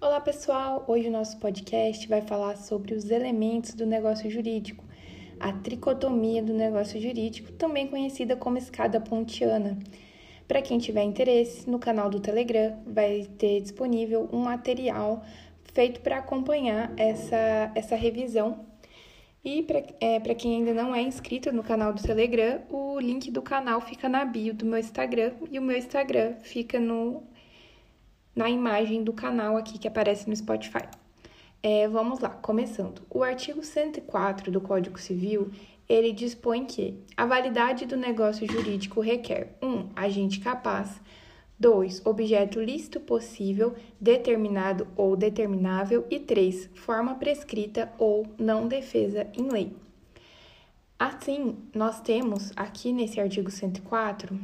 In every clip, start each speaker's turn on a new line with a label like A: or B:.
A: Olá pessoal, hoje o nosso podcast vai falar sobre os elementos do negócio jurídico, a tricotomia do negócio jurídico, também conhecida como escada pontiana. Para quem tiver interesse, no canal do Telegram vai ter disponível um material feito para acompanhar essa, essa revisão. E para é, quem ainda não é inscrito no canal do Telegram, o link do canal fica na bio do meu Instagram e o meu Instagram fica no na imagem do canal aqui que aparece no Spotify. É, vamos lá, começando. O artigo 104 do Código Civil, ele dispõe que a validade do negócio jurídico requer 1. Um, agente capaz, 2. Objeto lícito possível, determinado ou determinável e 3. Forma prescrita ou não defesa em lei. Assim, nós temos aqui nesse artigo 104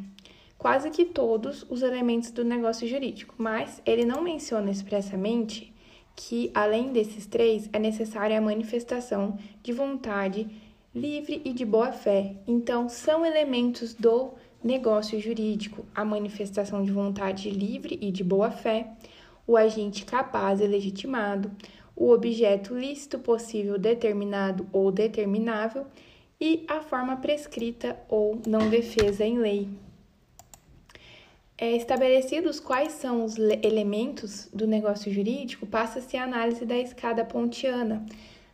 A: quase que todos os elementos do negócio jurídico, mas ele não menciona expressamente que, além desses três, é necessária a manifestação de vontade livre e de boa fé. Então, são elementos do negócio jurídico: a manifestação de vontade livre e de boa fé, o agente capaz e legitimado, o objeto lícito possível determinado ou determinável e a forma prescrita ou não defesa em lei. É, estabelecidos quais são os elementos do negócio jurídico, passa-se a análise da escada pontiana,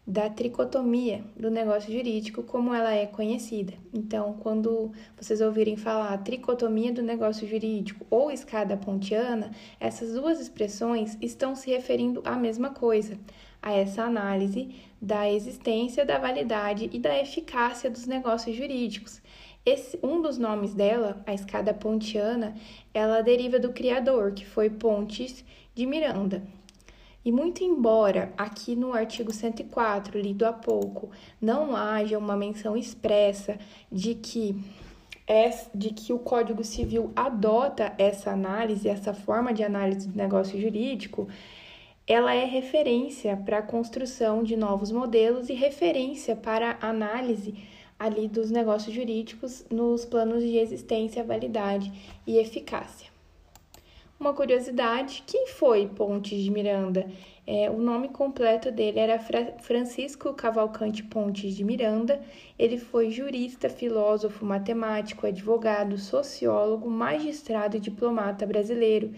A: da tricotomia do negócio jurídico, como ela é conhecida. Então, quando vocês ouvirem falar tricotomia do negócio jurídico ou escada pontiana, essas duas expressões estão se referindo à mesma coisa, a essa análise da existência, da validade e da eficácia dos negócios jurídicos. Esse, um dos nomes dela, a escada pontiana, ela deriva do criador, que foi Pontes de Miranda. E muito embora aqui no artigo 104, lido há pouco, não haja uma menção expressa de que de que o Código Civil adota essa análise, essa forma de análise do negócio jurídico, ela é referência para a construção de novos modelos e referência para a análise ali dos negócios jurídicos nos planos de existência, validade e eficácia. Uma curiosidade: quem foi Pontes de Miranda? É, o nome completo dele era Fra Francisco Cavalcante Pontes de Miranda. Ele foi jurista, filósofo, matemático, advogado, sociólogo, magistrado e diplomata brasileiro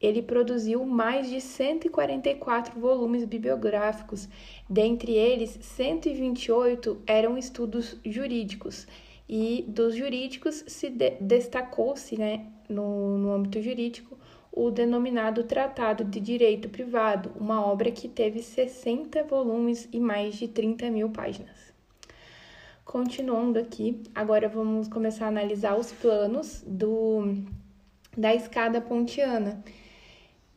A: ele produziu mais de 144 volumes bibliográficos, dentre eles 128 eram estudos jurídicos, e dos jurídicos se de destacou-se né, no, no âmbito jurídico o denominado Tratado de Direito Privado, uma obra que teve 60 volumes e mais de 30 mil páginas. Continuando aqui, agora vamos começar a analisar os planos do, da escada pontiana.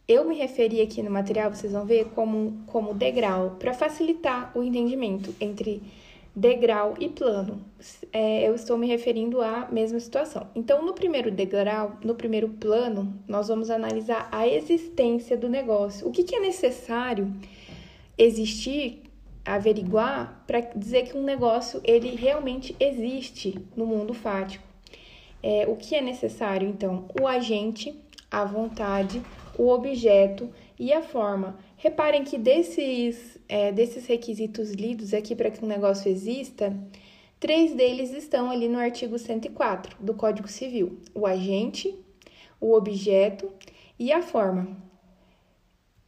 A: Eu me referi aqui no material, vocês vão ver, como, como degrau, para facilitar o entendimento entre degrau e plano. É, eu estou me referindo à mesma situação. Então, no primeiro degrau, no primeiro plano, nós vamos analisar a existência do negócio. O que, que é necessário existir, averiguar, para dizer que um negócio ele realmente existe no mundo fático. É, o que é necessário, então? O agente, a vontade, o objeto e a forma. Reparem que desses, é, desses requisitos lidos aqui para que um negócio exista, três deles estão ali no artigo 104 do Código Civil: o agente, o objeto e a forma.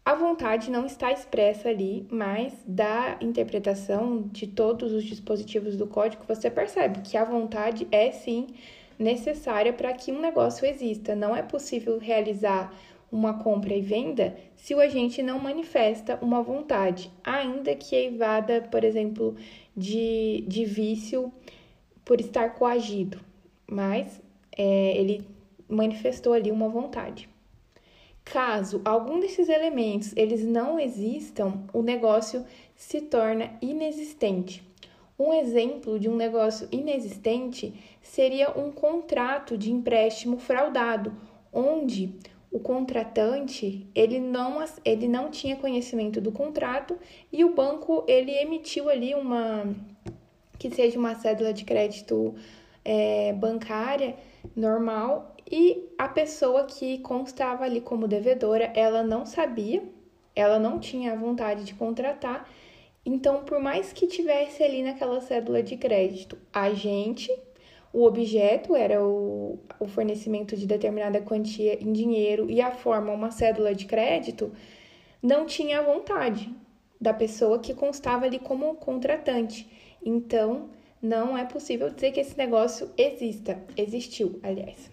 A: A vontade não está expressa ali, mas da interpretação de todos os dispositivos do código, você percebe que a vontade é sim necessária para que um negócio exista. Não é possível realizar uma compra e venda se o agente não manifesta uma vontade, ainda que evada, por exemplo, de, de vício por estar coagido, mas é, ele manifestou ali uma vontade. Caso algum desses elementos eles não existam, o negócio se torna inexistente. Um exemplo de um negócio inexistente seria um contrato de empréstimo fraudado, onde o contratante ele não, ele não tinha conhecimento do contrato e o banco ele emitiu ali uma que seja uma cédula de crédito é, bancária normal e a pessoa que constava ali como devedora, ela não sabia, ela não tinha a vontade de contratar. Então, por mais que tivesse ali naquela cédula de crédito, a gente, o objeto era o, o fornecimento de determinada quantia em dinheiro e a forma uma cédula de crédito, não tinha a vontade da pessoa que constava ali como contratante. Então, não é possível dizer que esse negócio exista, existiu, aliás.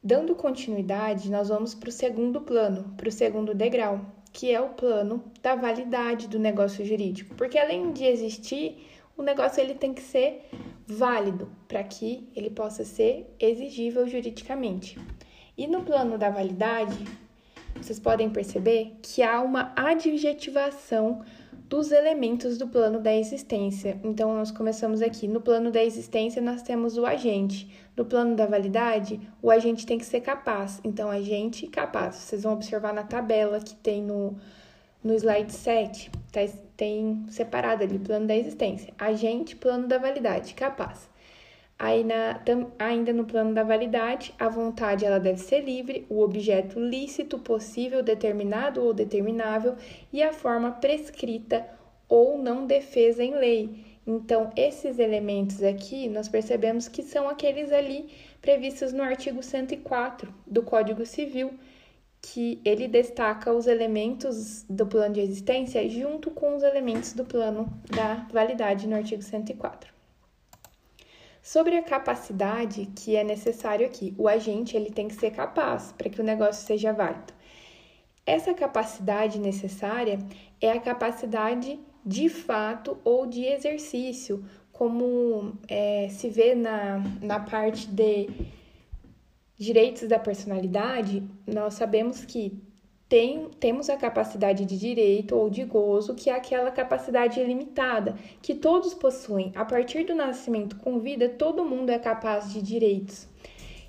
A: Dando continuidade, nós vamos para o segundo plano, para o segundo degrau, que é o plano da validade do negócio jurídico. Porque além de existir, o negócio ele tem que ser válido para que ele possa ser exigível juridicamente. E no plano da validade, vocês podem perceber que há uma adjetivação dos elementos do plano da existência. Então, nós começamos aqui. No plano da existência, nós temos o agente. No plano da validade, o agente tem que ser capaz. Então, agente capaz. Vocês vão observar na tabela que tem no, no slide 7, tá, tem separado ali plano da existência. Agente, plano da validade, capaz. Aí na, tam, ainda no plano da validade, a vontade ela deve ser livre, o objeto lícito, possível, determinado ou determinável e a forma prescrita ou não defesa em lei. Então, esses elementos aqui nós percebemos que são aqueles ali previstos no artigo 104 do Código Civil, que ele destaca os elementos do plano de existência junto com os elementos do plano da validade no artigo 104. Sobre a capacidade que é necessário aqui, o agente ele tem que ser capaz para que o negócio seja válido. Essa capacidade necessária é a capacidade de fato ou de exercício, como é, se vê na, na parte de direitos da personalidade, nós sabemos que tem, temos a capacidade de direito ou de gozo, que é aquela capacidade ilimitada, que todos possuem. A partir do nascimento com vida, todo mundo é capaz de direitos.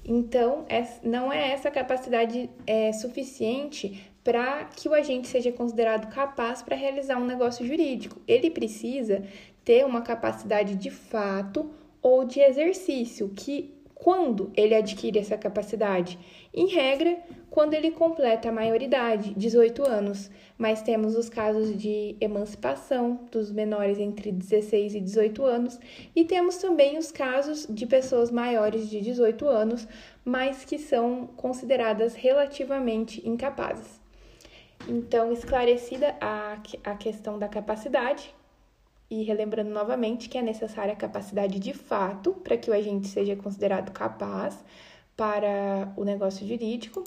A: Então, é, não é essa capacidade é, suficiente para que o agente seja considerado capaz para realizar um negócio jurídico. Ele precisa ter uma capacidade de fato ou de exercício, que quando ele adquire essa capacidade? Em regra, quando ele completa a maioridade, 18 anos, mas temos os casos de emancipação dos menores entre 16 e 18 anos, e temos também os casos de pessoas maiores de 18 anos, mas que são consideradas relativamente incapazes. Então, esclarecida a, a questão da capacidade, e relembrando novamente que é necessária a capacidade de fato para que o agente seja considerado capaz para o negócio jurídico,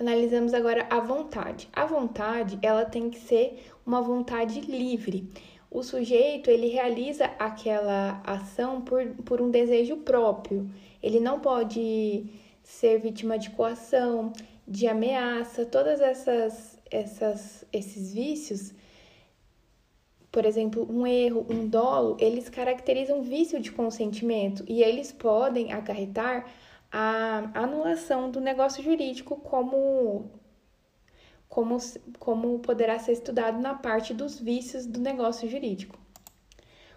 A: Analisamos agora a vontade. A vontade, ela tem que ser uma vontade livre. O sujeito, ele realiza aquela ação por, por um desejo próprio. Ele não pode ser vítima de coação, de ameaça, todas essas, essas esses vícios, por exemplo, um erro, um dolo, eles caracterizam vício de consentimento e eles podem acarretar a anulação do negócio jurídico como, como, como poderá ser estudado na parte dos vícios do negócio jurídico.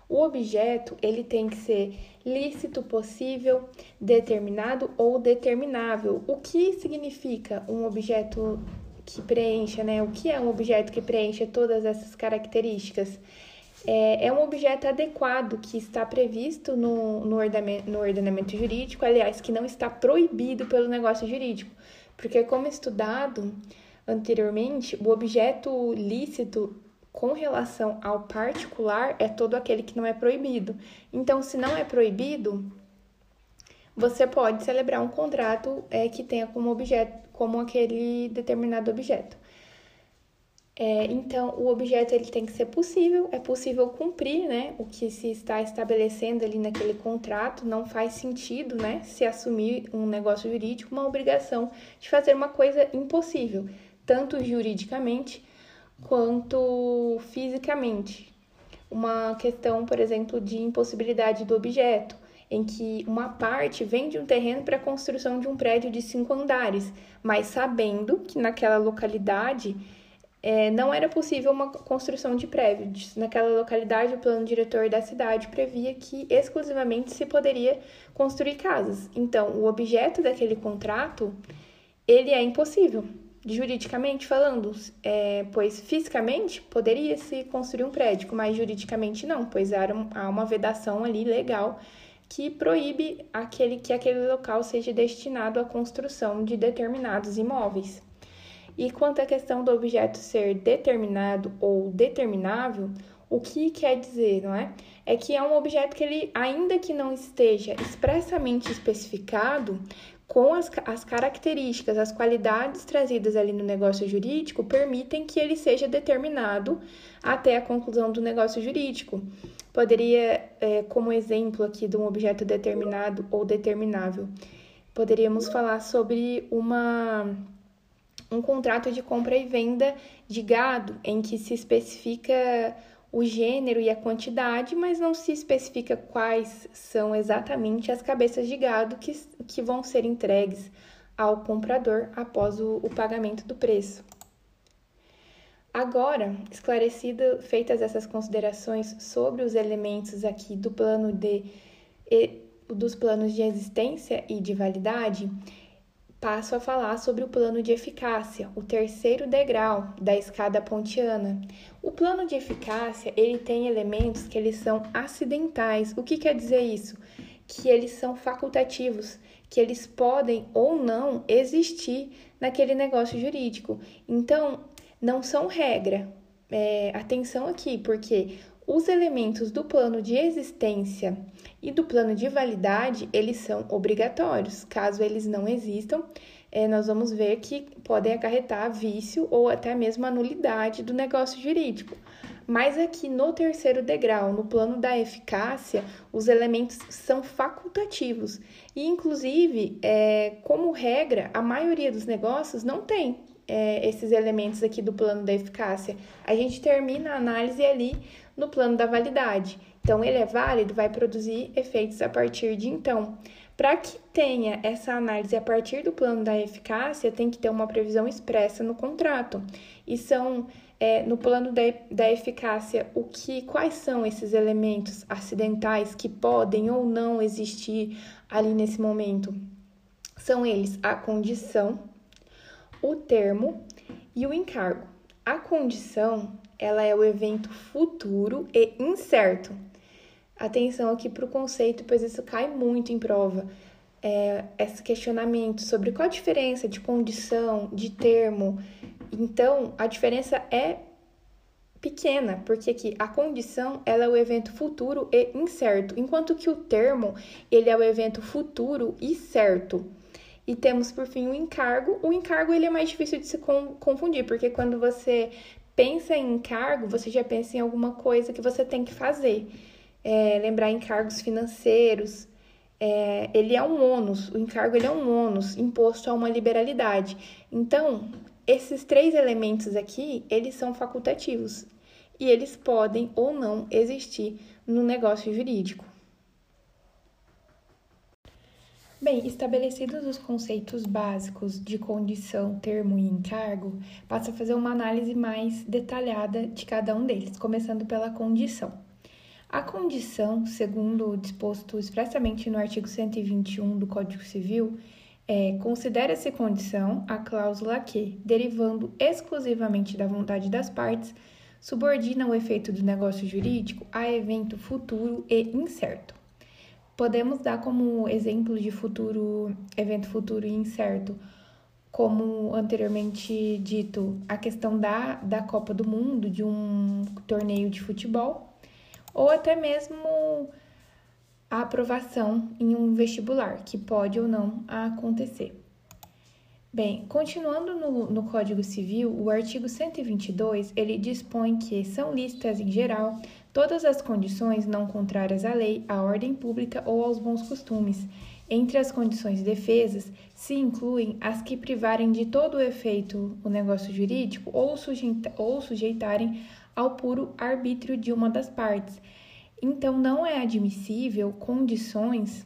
A: O objeto ele tem que ser lícito, possível, determinado ou determinável. O que significa um objeto que preencha, né? O que é um objeto que preencha todas essas características? é, é um objeto adequado que está previsto no, no, ordenamento, no ordenamento jurídico, aliás, que não está proibido pelo negócio jurídico, porque, como estudado anteriormente, o objeto lícito com relação ao particular é todo aquele que não é proibido. Então, se não é proibido, você pode celebrar um contrato é, que tenha como objeto, como aquele determinado objeto. É, então, o objeto ele tem que ser possível, é possível cumprir né, o que se está estabelecendo ali naquele contrato, não faz sentido né, se assumir um negócio jurídico uma obrigação de fazer uma coisa impossível, tanto juridicamente quanto fisicamente. Uma questão, por exemplo, de impossibilidade do objeto, em que uma parte vende um terreno para a construção de um prédio de cinco andares, mas sabendo que naquela localidade é, não era possível uma construção de prédios. Naquela localidade, o plano diretor da cidade previa que exclusivamente se poderia construir casas. Então, o objeto daquele contrato, ele é impossível, juridicamente falando, é, pois fisicamente poderia se construir um prédio, mas juridicamente não, pois há uma vedação ali legal que proíbe aquele, que aquele local seja destinado à construção de determinados imóveis. E quanto à questão do objeto ser determinado ou determinável, o que quer dizer, não é? É que é um objeto que ele, ainda que não esteja expressamente especificado, com as, as características, as qualidades trazidas ali no negócio jurídico, permitem que ele seja determinado até a conclusão do negócio jurídico. Poderia, é, como exemplo aqui de um objeto determinado ou determinável, poderíamos falar sobre uma um contrato de compra e venda de gado, em que se especifica o gênero e a quantidade, mas não se especifica quais são exatamente as cabeças de gado que, que vão ser entregues ao comprador após o, o pagamento do preço. Agora, esclarecido, feitas essas considerações sobre os elementos aqui do plano de dos planos de existência e de validade, passo a falar sobre o plano de eficácia, o terceiro degrau da escada pontiana. O plano de eficácia, ele tem elementos que eles são acidentais. O que quer dizer isso? Que eles são facultativos, que eles podem ou não existir naquele negócio jurídico. Então, não são regra. É, atenção aqui, porque os elementos do plano de existência e do plano de validade, eles são obrigatórios. Caso eles não existam, é, nós vamos ver que podem acarretar vício ou até mesmo a nulidade do negócio jurídico. Mas aqui no terceiro degrau, no plano da eficácia, os elementos são facultativos. E, inclusive, é, como regra, a maioria dos negócios não tem é, esses elementos aqui do plano da eficácia. A gente termina a análise ali no plano da validade. Então, ele é válido, vai produzir efeitos a partir de então. Para que tenha essa análise a partir do plano da eficácia, tem que ter uma previsão expressa no contrato. E são é, no plano da, da eficácia o que, quais são esses elementos acidentais que podem ou não existir ali nesse momento. São eles a condição, o termo e o encargo. A condição ela é o evento futuro e incerto. Atenção aqui para o conceito, pois isso cai muito em prova. É, esse questionamento sobre qual a diferença de condição, de termo. Então, a diferença é pequena, porque aqui a condição ela é o evento futuro e incerto, enquanto que o termo ele é o evento futuro e certo. E temos por fim o encargo. O encargo ele é mais difícil de se confundir, porque quando você pensa em encargo, você já pensa em alguma coisa que você tem que fazer. É, lembrar encargos financeiros, é, ele é um ônus, o encargo ele é um ônus imposto a uma liberalidade. Então, esses três elementos aqui, eles são facultativos e eles podem ou não existir no negócio jurídico. Bem, estabelecidos os conceitos básicos de condição, termo e encargo, passa a fazer uma análise mais detalhada de cada um deles, começando pela condição. A condição, segundo o disposto expressamente no artigo 121 do Código Civil, é, considera-se condição a cláusula que, derivando exclusivamente da vontade das partes, subordina o efeito do negócio jurídico a evento futuro e incerto. Podemos dar como exemplo de futuro, evento futuro e incerto, como anteriormente dito, a questão da, da Copa do Mundo, de um torneio de futebol, ou até mesmo a aprovação em um vestibular, que pode ou não acontecer. Bem, continuando no, no Código Civil, o artigo 122, ele dispõe que são listas em geral todas as condições não contrárias à lei, à ordem pública ou aos bons costumes. Entre as condições defesas se incluem as que privarem de todo o efeito o negócio jurídico ou, sujeita, ou sujeitarem ao puro arbítrio de uma das partes. Então, não é admissível condições,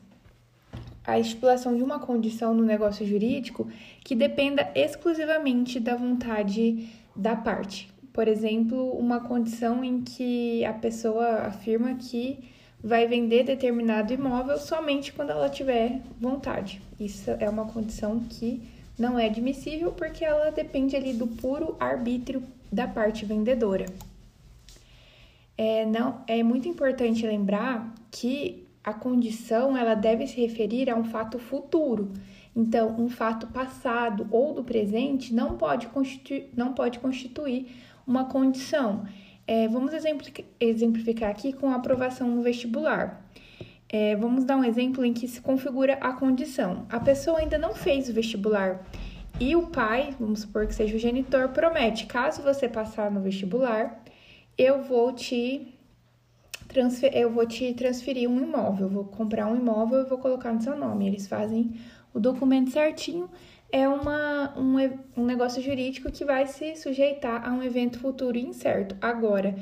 A: a estipulação de uma condição no negócio jurídico que dependa exclusivamente da vontade da parte. Por exemplo, uma condição em que a pessoa afirma que vai vender determinado imóvel somente quando ela tiver vontade. Isso é uma condição que não é admissível porque ela depende ali do puro arbítrio da parte vendedora. É, não, é muito importante lembrar que a condição ela deve se referir a um fato futuro. Então, um fato passado ou do presente não pode constituir, não pode constituir uma condição. É, vamos exemplificar aqui com a aprovação no vestibular. É, vamos dar um exemplo em que se configura a condição. A pessoa ainda não fez o vestibular e o pai, vamos supor que seja o genitor, promete: caso você passar no vestibular, eu vou te eu vou te transferir um imóvel, vou comprar um imóvel e vou colocar no seu nome. Eles fazem o documento certinho. É uma, um, um negócio jurídico que vai se sujeitar a um evento futuro incerto. Agora,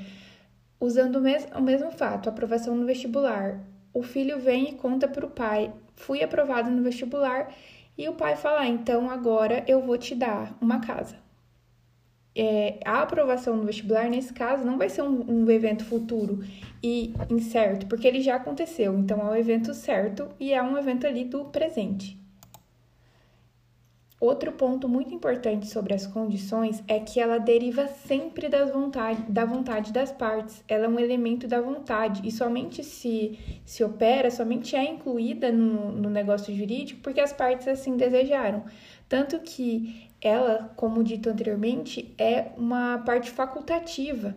A: usando o, mes o mesmo fato, aprovação no vestibular, o filho vem e conta para o pai: fui aprovado no vestibular, e o pai fala: ah, então agora eu vou te dar uma casa é, a aprovação no vestibular, nesse caso, não vai ser um, um, evento futuro e incerto, porque ele já aconteceu. Então, é um evento certo e é um evento ali do presente. Outro ponto muito importante sobre as condições é que ela deriva sempre das vontade, da vontade das partes. Ela é um elemento da vontade e somente se, se opera, somente é incluída no, no negócio jurídico porque as partes assim desejaram. Tanto que ela, como dito anteriormente, é uma parte facultativa,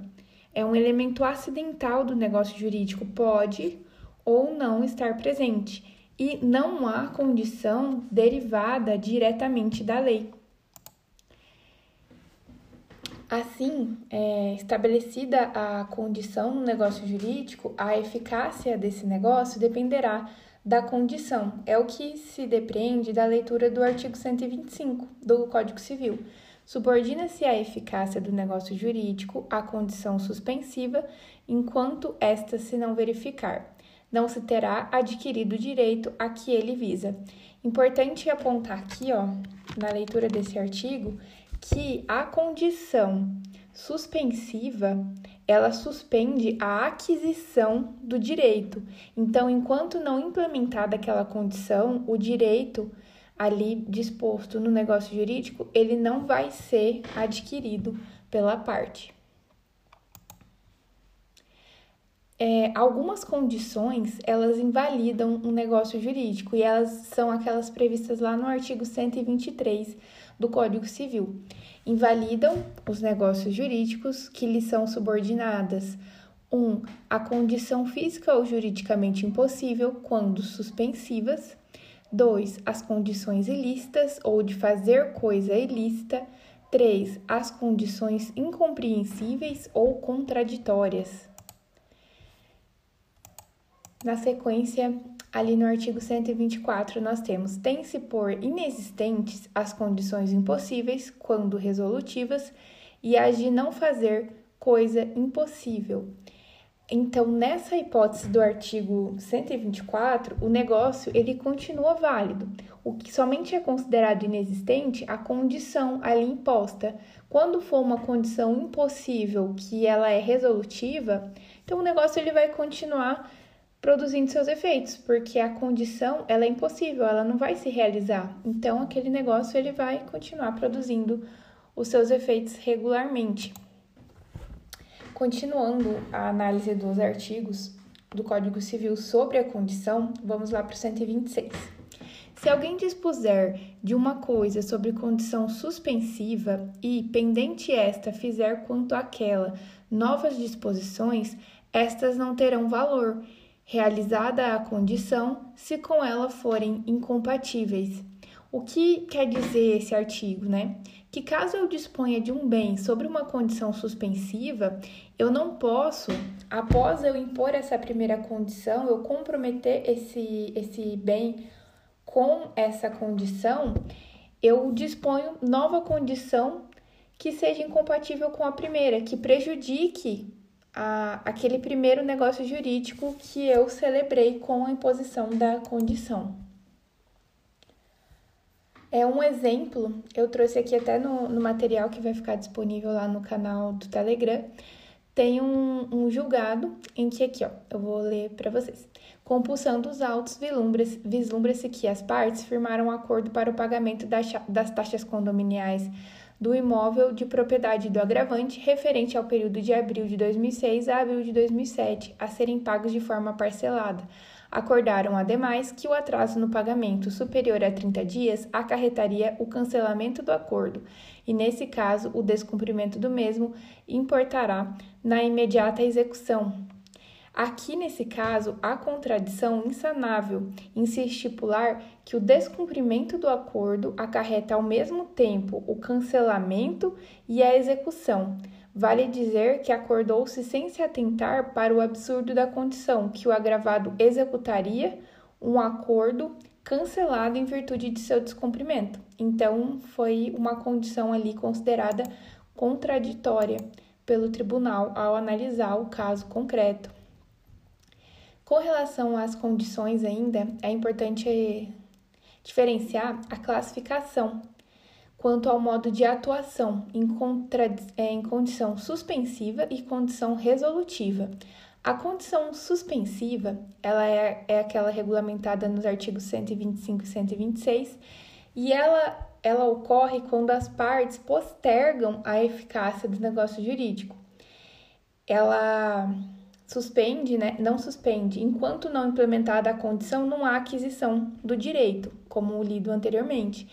A: é um elemento acidental do negócio jurídico, pode ou não estar presente, e não há condição derivada diretamente da lei. Assim, é, estabelecida a condição no negócio jurídico, a eficácia desse negócio dependerá da condição. É o que se depreende da leitura do artigo 125 do Código Civil. Subordina-se a eficácia do negócio jurídico à condição suspensiva, enquanto esta se não verificar. Não se terá adquirido o direito a que ele visa. Importante apontar aqui, ó, na leitura desse artigo, que a condição suspensiva ela suspende a aquisição do direito. Então, enquanto não implementada aquela condição, o direito ali disposto no negócio jurídico, ele não vai ser adquirido pela parte. É, algumas condições elas invalidam um negócio jurídico e elas são aquelas previstas lá no artigo 123 do Código Civil invalidam os negócios jurídicos que lhes são subordinadas. 1. Um, a condição física ou juridicamente impossível, quando suspensivas. 2. As condições ilícitas ou de fazer coisa ilícita. 3. As condições incompreensíveis ou contraditórias. Na sequência, ali no artigo 124, nós temos: tem-se por inexistentes as condições impossíveis, quando resolutivas, e as de não fazer coisa impossível. Então, nessa hipótese do artigo 124, o negócio ele continua válido. O que somente é considerado inexistente a condição ali imposta. Quando for uma condição impossível que ela é resolutiva, então o negócio ele vai continuar produzindo seus efeitos, porque a condição ela é impossível, ela não vai se realizar. Então aquele negócio ele vai continuar produzindo os seus efeitos regularmente. Continuando a análise dos artigos do Código Civil sobre a condição, vamos lá para o 126. Se alguém dispuser de uma coisa sobre condição suspensiva e, pendente esta, fizer quanto àquela novas disposições, estas não terão valor, realizada a condição, se com ela forem incompatíveis. O que quer dizer esse artigo, né? Que caso eu disponha de um bem sobre uma condição suspensiva, eu não posso, após eu impor essa primeira condição, eu comprometer esse, esse bem com essa condição, eu disponho nova condição que seja incompatível com a primeira, que prejudique a, aquele primeiro negócio jurídico que eu celebrei com a imposição da condição. É um exemplo, eu trouxe aqui até no, no material que vai ficar disponível lá no canal do Telegram. Tem um, um julgado em que aqui, ó, eu vou ler para vocês. Compulsão dos autos, vislumbra-se que as partes firmaram um acordo para o pagamento das, das taxas condominiais do imóvel de propriedade do agravante referente ao período de abril de 2006 a abril de 2007, a serem pagos de forma parcelada. Acordaram, ademais, que o atraso no pagamento superior a 30 dias acarretaria o cancelamento do acordo, e, nesse caso, o descumprimento do mesmo importará na imediata execução, Aqui, nesse caso, há contradição insanável em se estipular que o descumprimento do acordo acarreta ao mesmo tempo o cancelamento e a execução. Vale dizer que acordou-se sem se atentar para o absurdo da condição que o agravado executaria um acordo cancelado em virtude de seu descumprimento. Então, foi uma condição ali considerada contraditória pelo tribunal ao analisar o caso concreto. Com relação às condições ainda, é importante diferenciar a classificação quanto ao modo de atuação em, contra, é, em condição suspensiva e condição resolutiva. A condição suspensiva, ela é, é aquela regulamentada nos artigos 125 e 126, e ela, ela ocorre quando as partes postergam a eficácia do negócio jurídico. Ela suspende, né? Não suspende. Enquanto não implementada a condição, não há aquisição do direito, como lido anteriormente.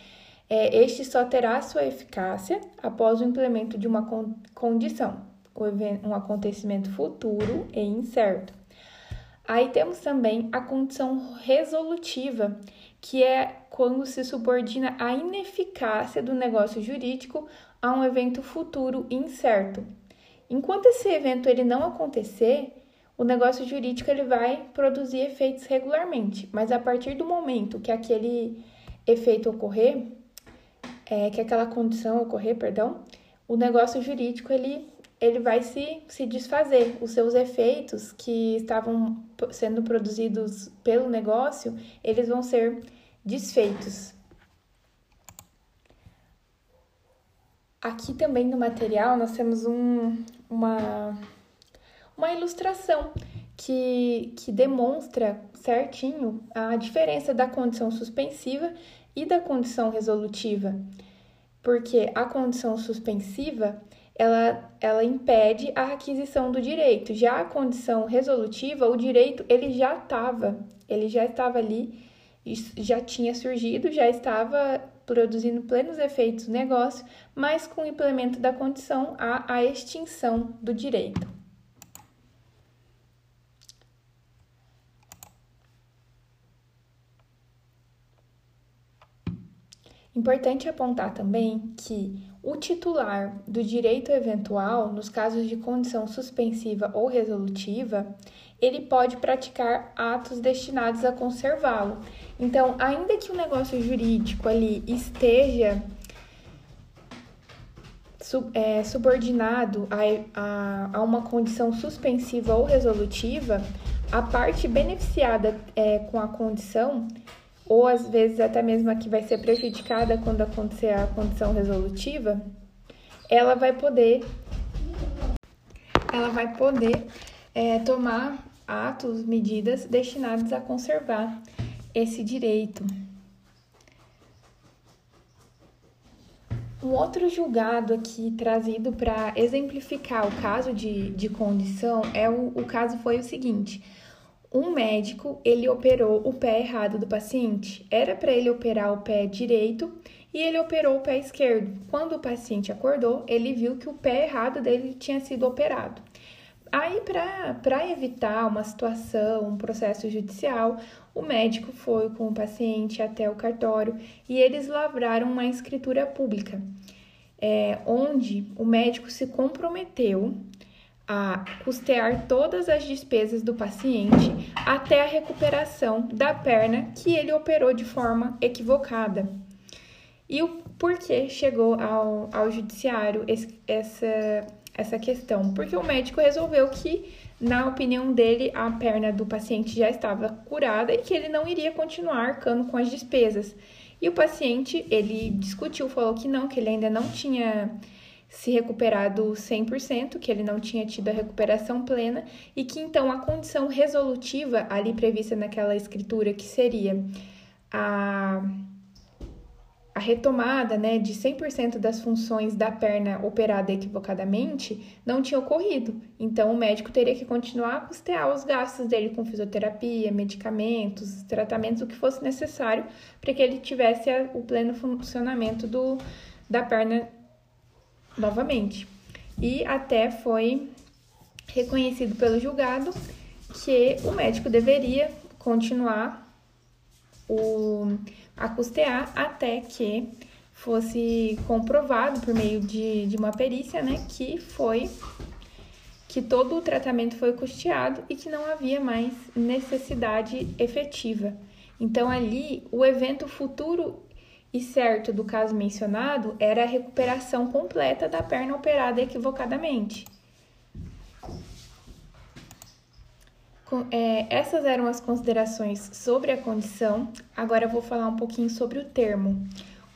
A: É, este só terá sua eficácia após o implemento de uma con condição, um acontecimento futuro e incerto. Aí temos também a condição resolutiva, que é quando se subordina a ineficácia do negócio jurídico a um evento futuro incerto. Enquanto esse evento ele não acontecer, o negócio jurídico ele vai produzir efeitos regularmente, mas a partir do momento que aquele efeito ocorrer, é, que aquela condição ocorrer, perdão, o negócio jurídico ele, ele vai se, se desfazer. Os seus efeitos que estavam sendo produzidos pelo negócio, eles vão ser desfeitos. Aqui também no material nós temos um, uma uma ilustração que, que demonstra certinho a diferença da condição suspensiva e da condição resolutiva. Porque a condição suspensiva ela, ela impede a aquisição do direito. Já a condição resolutiva, o direito ele já estava, ele já estava ali, já tinha surgido, já estava produzindo plenos efeitos no negócio, mas com o implemento da condição há a extinção do direito. Importante apontar também que o titular do direito eventual, nos casos de condição suspensiva ou resolutiva, ele pode praticar atos destinados a conservá-lo. Então, ainda que o negócio jurídico ali esteja é, subordinado a, a, a, uma condição suspensiva ou resolutiva, a parte beneficiada é, com a condição ou às vezes até mesmo a que vai ser prejudicada quando acontecer a condição resolutiva, ela vai poder ela vai poder é, tomar atos, medidas destinados a conservar esse direito. Um outro julgado aqui trazido para exemplificar o caso de, de condição é o, o caso foi o seguinte: um médico ele operou o pé errado do paciente. Era para ele operar o pé direito e ele operou o pé esquerdo. Quando o paciente acordou, ele viu que o pé errado dele tinha sido operado. Aí, para evitar uma situação, um processo judicial, o médico foi com o paciente até o cartório e eles lavraram uma escritura pública, é, onde o médico se comprometeu a custear todas as despesas do paciente até a recuperação da perna que ele operou de forma equivocada. E o porquê chegou ao, ao judiciário esse, essa, essa questão? Porque o médico resolveu que, na opinião dele, a perna do paciente já estava curada e que ele não iria continuar arcando com as despesas. E o paciente, ele discutiu, falou que não, que ele ainda não tinha se recuperado 100%, que ele não tinha tido a recuperação plena e que então a condição resolutiva ali prevista naquela escritura que seria a a retomada né, de 100% das funções da perna operada equivocadamente não tinha ocorrido. Então, o médico teria que continuar a custear os gastos dele com fisioterapia, medicamentos, tratamentos, o que fosse necessário para que ele tivesse o pleno funcionamento do, da perna novamente. E até foi reconhecido pelo julgado que o médico deveria continuar o a custear até que fosse comprovado por meio de, de uma perícia, né, que foi que todo o tratamento foi custeado e que não havia mais necessidade efetiva. Então ali o evento futuro e certo do caso mencionado era a recuperação completa da perna operada equivocadamente. É, essas eram as considerações sobre a condição. Agora eu vou falar um pouquinho sobre o termo.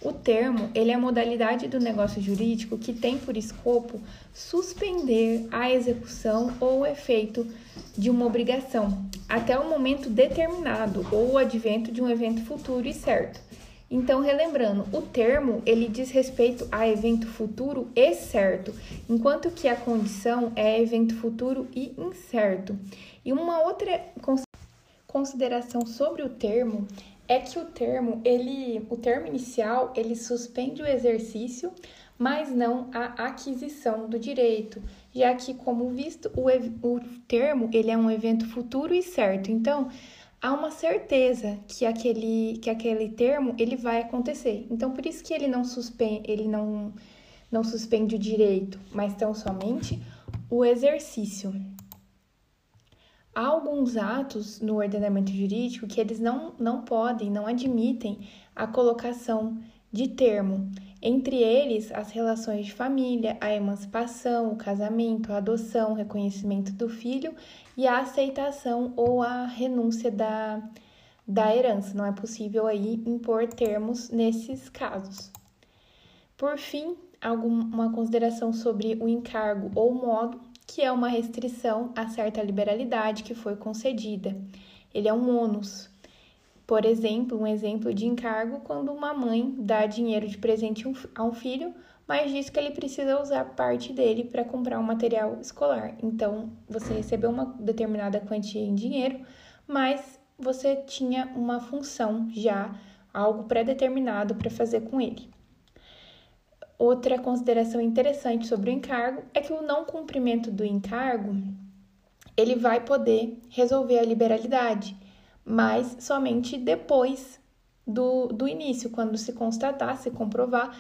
A: O termo, ele é a modalidade do negócio jurídico que tem por escopo suspender a execução ou o efeito de uma obrigação até o momento determinado ou o advento de um evento futuro e certo. Então, relembrando, o termo ele diz respeito a evento futuro e certo, enquanto que a condição é evento futuro e incerto. E uma outra consideração sobre o termo é que o termo, ele, o termo inicial, ele suspende o exercício, mas não a aquisição do direito, já que, como visto, o, o termo ele é um evento futuro e certo. Então, há uma certeza que aquele, que aquele termo ele vai acontecer. Então, por isso que ele não suspende, ele não, não suspende o direito, mas tão somente o exercício. Há alguns atos no ordenamento jurídico que eles não, não podem, não admitem a colocação de termo, entre eles as relações de família, a emancipação, o casamento, a adoção, o reconhecimento do filho e a aceitação ou a renúncia da, da herança. Não é possível aí impor termos nesses casos. Por fim, alguma consideração sobre o encargo ou modo que é uma restrição a certa liberalidade que foi concedida. Ele é um ônus. Por exemplo, um exemplo de encargo quando uma mãe dá dinheiro de presente a um filho, mas diz que ele precisa usar parte dele para comprar um material escolar. Então, você recebeu uma determinada quantia em dinheiro, mas você tinha uma função já, algo pré-determinado para fazer com ele. Outra consideração interessante sobre o encargo é que o não cumprimento do encargo ele vai poder resolver a liberalidade, mas somente depois do, do início, quando se constatar, se comprovar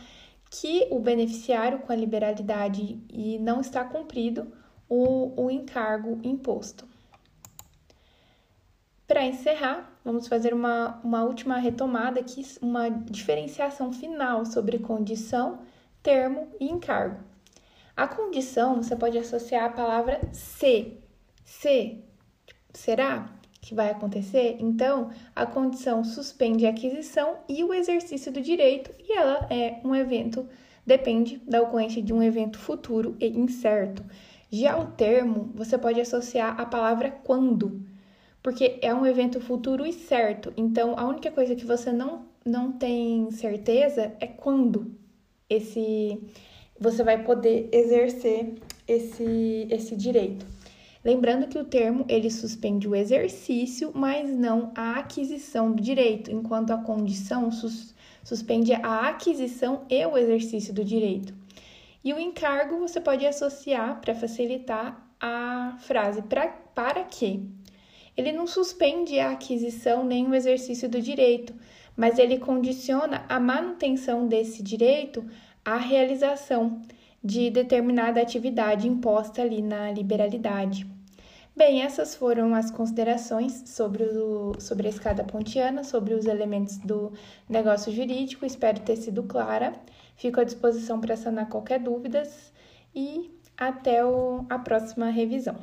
A: que o beneficiário com a liberalidade e não está cumprido o, o encargo imposto. Para encerrar, vamos fazer uma, uma última retomada aqui, uma diferenciação final sobre condição termo e encargo. A condição você pode associar a palavra se. Se. Será que vai acontecer? Então, a condição suspende a aquisição e o exercício do direito e ela é um evento, depende da ocorrência de um evento futuro e incerto. Já o termo você pode associar a palavra quando, porque é um evento futuro e certo. Então, a única coisa que você não, não tem certeza é quando esse você vai poder exercer esse esse direito. Lembrando que o termo ele suspende o exercício, mas não a aquisição do direito, enquanto a condição sus, suspende a aquisição e o exercício do direito. E o encargo você pode associar para facilitar a frase pra, para que. Ele não suspende a aquisição nem o exercício do direito, mas ele condiciona a manutenção desse direito à realização de determinada atividade imposta ali na liberalidade. Bem, essas foram as considerações sobre, o, sobre a escada pontiana, sobre os elementos do negócio jurídico. Espero ter sido clara. Fico à disposição para sanar qualquer dúvidas e até o, a próxima revisão.